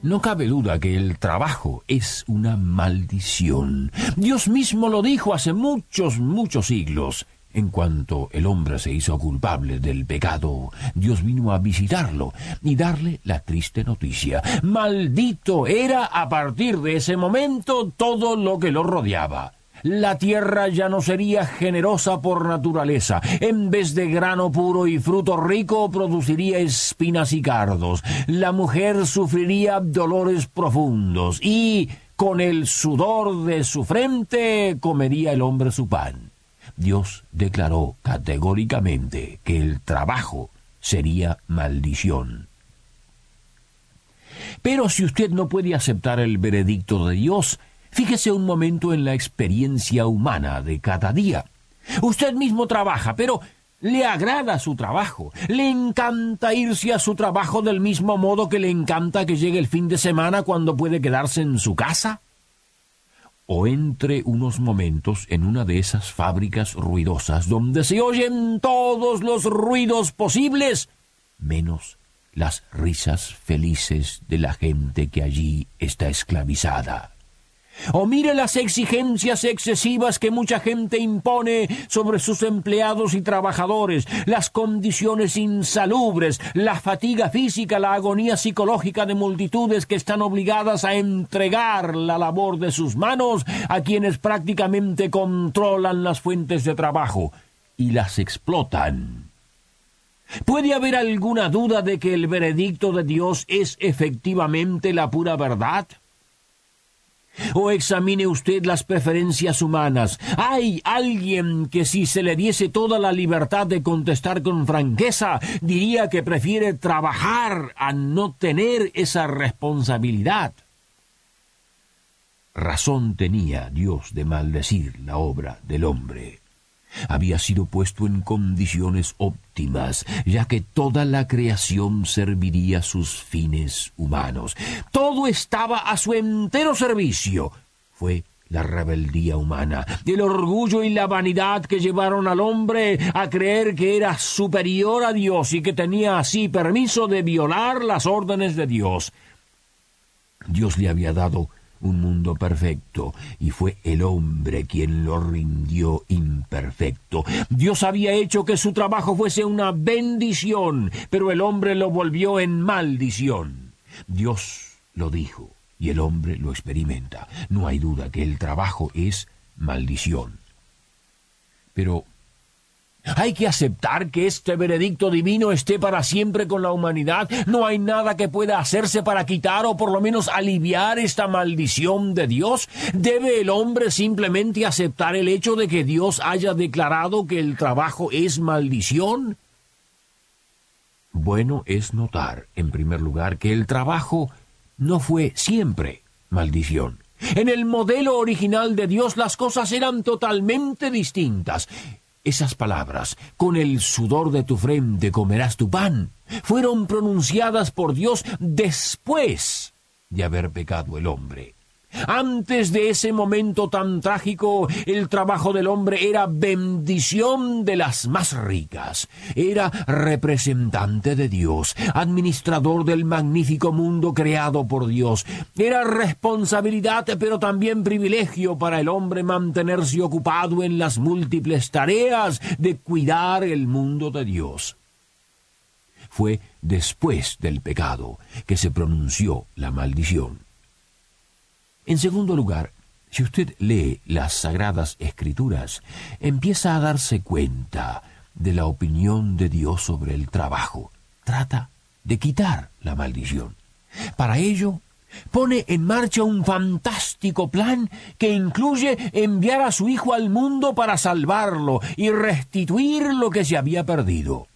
No cabe duda que el trabajo es una maldición. Dios mismo lo dijo hace muchos, muchos siglos. En cuanto el hombre se hizo culpable del pecado, Dios vino a visitarlo y darle la triste noticia. Maldito era a partir de ese momento todo lo que lo rodeaba. La tierra ya no sería generosa por naturaleza. En vez de grano puro y fruto rico, produciría espinas y cardos. La mujer sufriría dolores profundos y con el sudor de su frente comería el hombre su pan. Dios declaró categóricamente que el trabajo sería maldición. Pero si usted no puede aceptar el veredicto de Dios, Fíjese un momento en la experiencia humana de cada día. Usted mismo trabaja, pero le agrada su trabajo. Le encanta irse a su trabajo del mismo modo que le encanta que llegue el fin de semana cuando puede quedarse en su casa. O entre unos momentos en una de esas fábricas ruidosas donde se oyen todos los ruidos posibles, menos las risas felices de la gente que allí está esclavizada. O mire las exigencias excesivas que mucha gente impone sobre sus empleados y trabajadores, las condiciones insalubres, la fatiga física, la agonía psicológica de multitudes que están obligadas a entregar la labor de sus manos a quienes prácticamente controlan las fuentes de trabajo y las explotan. ¿Puede haber alguna duda de que el veredicto de Dios es efectivamente la pura verdad? O examine usted las preferencias humanas. ¿Hay alguien que si se le diese toda la libertad de contestar con franqueza, diría que prefiere trabajar a no tener esa responsabilidad? Razón tenía Dios de maldecir la obra del hombre había sido puesto en condiciones óptimas, ya que toda la creación serviría sus fines humanos. Todo estaba a su entero servicio. Fue la rebeldía humana, el orgullo y la vanidad que llevaron al hombre a creer que era superior a Dios y que tenía así permiso de violar las órdenes de Dios. Dios le había dado un mundo perfecto, y fue el hombre quien lo rindió imperfecto. Dios había hecho que su trabajo fuese una bendición, pero el hombre lo volvió en maldición. Dios lo dijo, y el hombre lo experimenta. No hay duda que el trabajo es maldición. Pero hay que aceptar que este veredicto divino esté para siempre con la humanidad. No hay nada que pueda hacerse para quitar o por lo menos aliviar esta maldición de Dios. ¿Debe el hombre simplemente aceptar el hecho de que Dios haya declarado que el trabajo es maldición? Bueno es notar, en primer lugar, que el trabajo no fue siempre maldición. En el modelo original de Dios las cosas eran totalmente distintas. Esas palabras, con el sudor de tu frente comerás tu pan, fueron pronunciadas por Dios después de haber pecado el hombre. Antes de ese momento tan trágico, el trabajo del hombre era bendición de las más ricas. Era representante de Dios, administrador del magnífico mundo creado por Dios. Era responsabilidad, pero también privilegio para el hombre mantenerse ocupado en las múltiples tareas de cuidar el mundo de Dios. Fue después del pecado que se pronunció la maldición. En segundo lugar, si usted lee las Sagradas Escrituras, empieza a darse cuenta de la opinión de Dios sobre el trabajo. Trata de quitar la maldición. Para ello, pone en marcha un fantástico plan que incluye enviar a su hijo al mundo para salvarlo y restituir lo que se había perdido.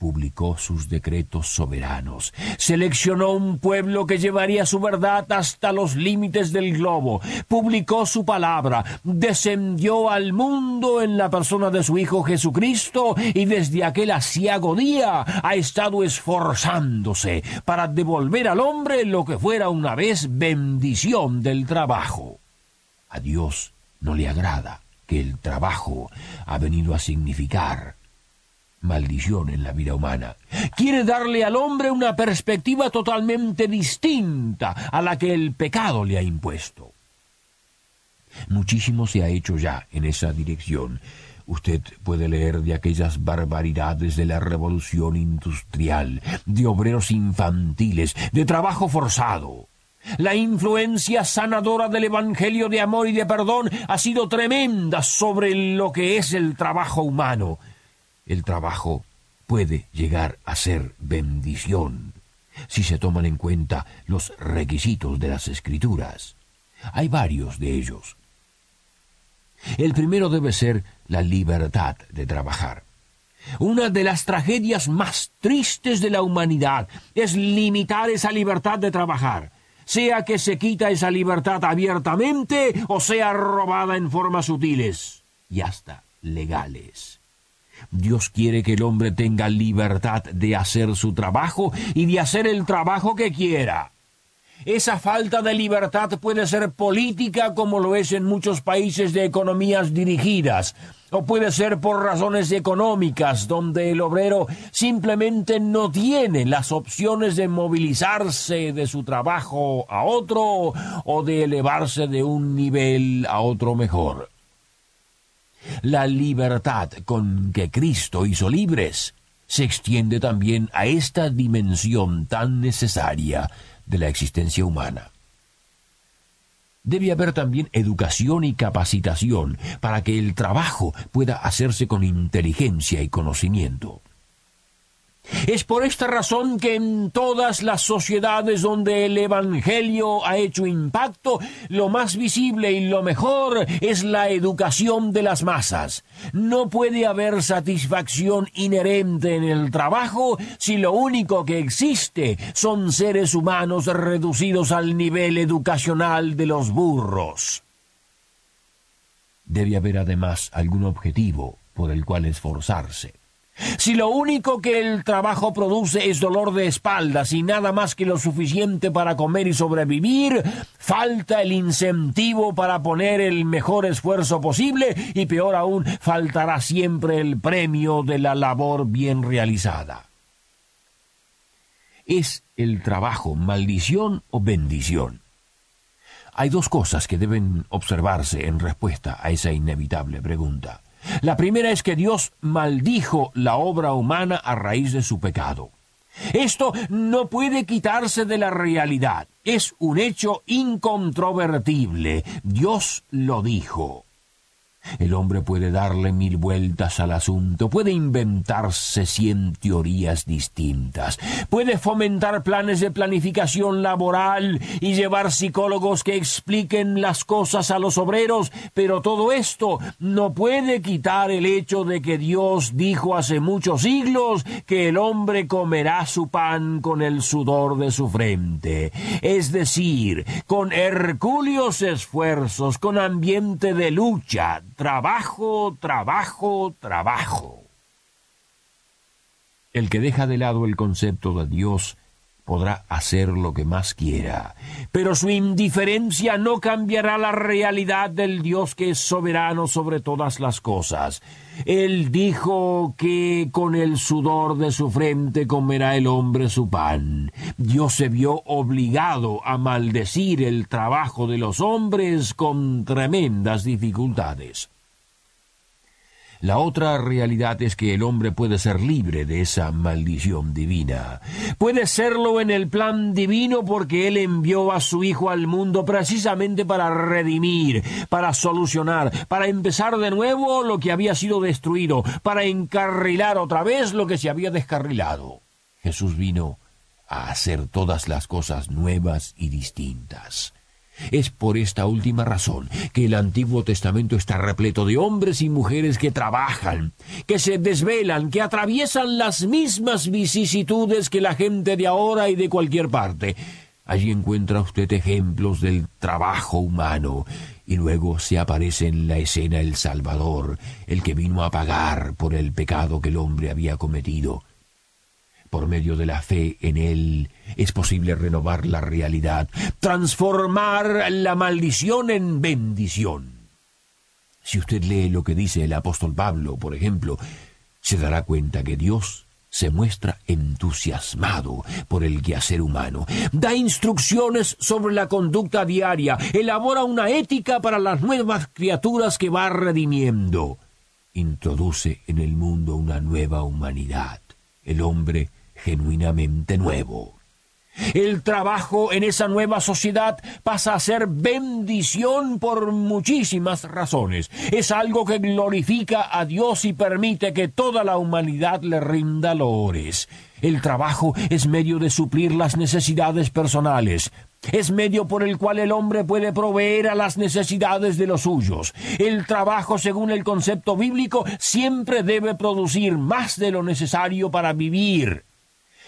Publicó sus decretos soberanos, seleccionó un pueblo que llevaría su verdad hasta los límites del globo, publicó su palabra, descendió al mundo en la persona de su Hijo Jesucristo y desde aquel asiago día ha estado esforzándose para devolver al hombre lo que fuera una vez bendición del trabajo. A Dios no le agrada que el trabajo ha venido a significar maldición en la vida humana. Quiere darle al hombre una perspectiva totalmente distinta a la que el pecado le ha impuesto. Muchísimo se ha hecho ya en esa dirección. Usted puede leer de aquellas barbaridades de la revolución industrial, de obreros infantiles, de trabajo forzado. La influencia sanadora del Evangelio de amor y de perdón ha sido tremenda sobre lo que es el trabajo humano el trabajo puede llegar a ser bendición si se toman en cuenta los requisitos de las escrituras. Hay varios de ellos. El primero debe ser la libertad de trabajar. Una de las tragedias más tristes de la humanidad es limitar esa libertad de trabajar, sea que se quita esa libertad abiertamente o sea robada en formas sutiles y hasta legales. Dios quiere que el hombre tenga libertad de hacer su trabajo y de hacer el trabajo que quiera. Esa falta de libertad puede ser política como lo es en muchos países de economías dirigidas, o puede ser por razones económicas, donde el obrero simplemente no tiene las opciones de movilizarse de su trabajo a otro o de elevarse de un nivel a otro mejor la libertad con que Cristo hizo libres se extiende también a esta dimensión tan necesaria de la existencia humana. Debe haber también educación y capacitación para que el trabajo pueda hacerse con inteligencia y conocimiento. Es por esta razón que en todas las sociedades donde el Evangelio ha hecho impacto, lo más visible y lo mejor es la educación de las masas. No puede haber satisfacción inherente en el trabajo si lo único que existe son seres humanos reducidos al nivel educacional de los burros. Debe haber además algún objetivo por el cual esforzarse. Si lo único que el trabajo produce es dolor de espaldas y nada más que lo suficiente para comer y sobrevivir, falta el incentivo para poner el mejor esfuerzo posible y peor aún, faltará siempre el premio de la labor bien realizada. ¿Es el trabajo maldición o bendición? Hay dos cosas que deben observarse en respuesta a esa inevitable pregunta. La primera es que Dios maldijo la obra humana a raíz de su pecado. Esto no puede quitarse de la realidad. Es un hecho incontrovertible. Dios lo dijo. El hombre puede darle mil vueltas al asunto, puede inventarse cien teorías distintas, puede fomentar planes de planificación laboral y llevar psicólogos que expliquen las cosas a los obreros, pero todo esto no puede quitar el hecho de que Dios dijo hace muchos siglos que el hombre comerá su pan con el sudor de su frente, es decir, con hercúleos esfuerzos, con ambiente de lucha, trabajo, trabajo, trabajo. El que deja de lado el concepto de Dios podrá hacer lo que más quiera, pero su indiferencia no cambiará la realidad del Dios que es soberano sobre todas las cosas. Él dijo que con el sudor de su frente comerá el hombre su pan. Dios se vio obligado a maldecir el trabajo de los hombres con tremendas dificultades. La otra realidad es que el hombre puede ser libre de esa maldición divina. Puede serlo en el plan divino porque Él envió a su Hijo al mundo precisamente para redimir, para solucionar, para empezar de nuevo lo que había sido destruido, para encarrilar otra vez lo que se había descarrilado. Jesús vino a hacer todas las cosas nuevas y distintas. Es por esta última razón que el Antiguo Testamento está repleto de hombres y mujeres que trabajan, que se desvelan, que atraviesan las mismas vicisitudes que la gente de ahora y de cualquier parte. Allí encuentra usted ejemplos del trabajo humano, y luego se aparece en la escena el Salvador, el que vino a pagar por el pecado que el hombre había cometido. Por medio de la fe en Él es posible renovar la realidad, transformar la maldición en bendición. Si usted lee lo que dice el apóstol Pablo, por ejemplo, se dará cuenta que Dios se muestra entusiasmado por el quehacer humano, da instrucciones sobre la conducta diaria, elabora una ética para las nuevas criaturas que va redimiendo, introduce en el mundo una nueva humanidad. El hombre genuinamente nuevo. El trabajo en esa nueva sociedad pasa a ser bendición por muchísimas razones. Es algo que glorifica a Dios y permite que toda la humanidad le rinda loores. El trabajo es medio de suplir las necesidades personales. Es medio por el cual el hombre puede proveer a las necesidades de los suyos. El trabajo, según el concepto bíblico, siempre debe producir más de lo necesario para vivir.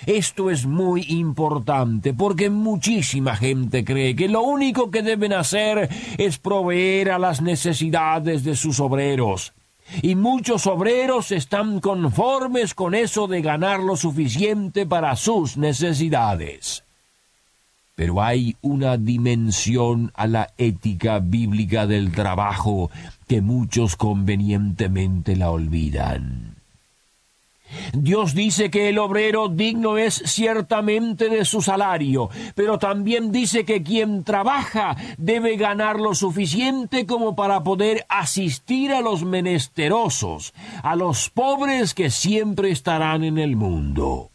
Esto es muy importante porque muchísima gente cree que lo único que deben hacer es proveer a las necesidades de sus obreros. Y muchos obreros están conformes con eso de ganar lo suficiente para sus necesidades. Pero hay una dimensión a la ética bíblica del trabajo que muchos convenientemente la olvidan. Dios dice que el obrero digno es ciertamente de su salario, pero también dice que quien trabaja debe ganar lo suficiente como para poder asistir a los menesterosos, a los pobres que siempre estarán en el mundo.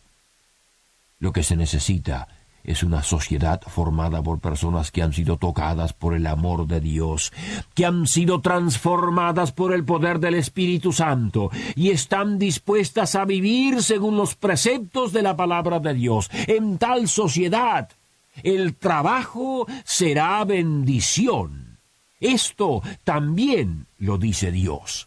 Lo que se necesita es una sociedad formada por personas que han sido tocadas por el amor de Dios, que han sido transformadas por el poder del Espíritu Santo y están dispuestas a vivir según los preceptos de la palabra de Dios. En tal sociedad, el trabajo será bendición. Esto también lo dice Dios.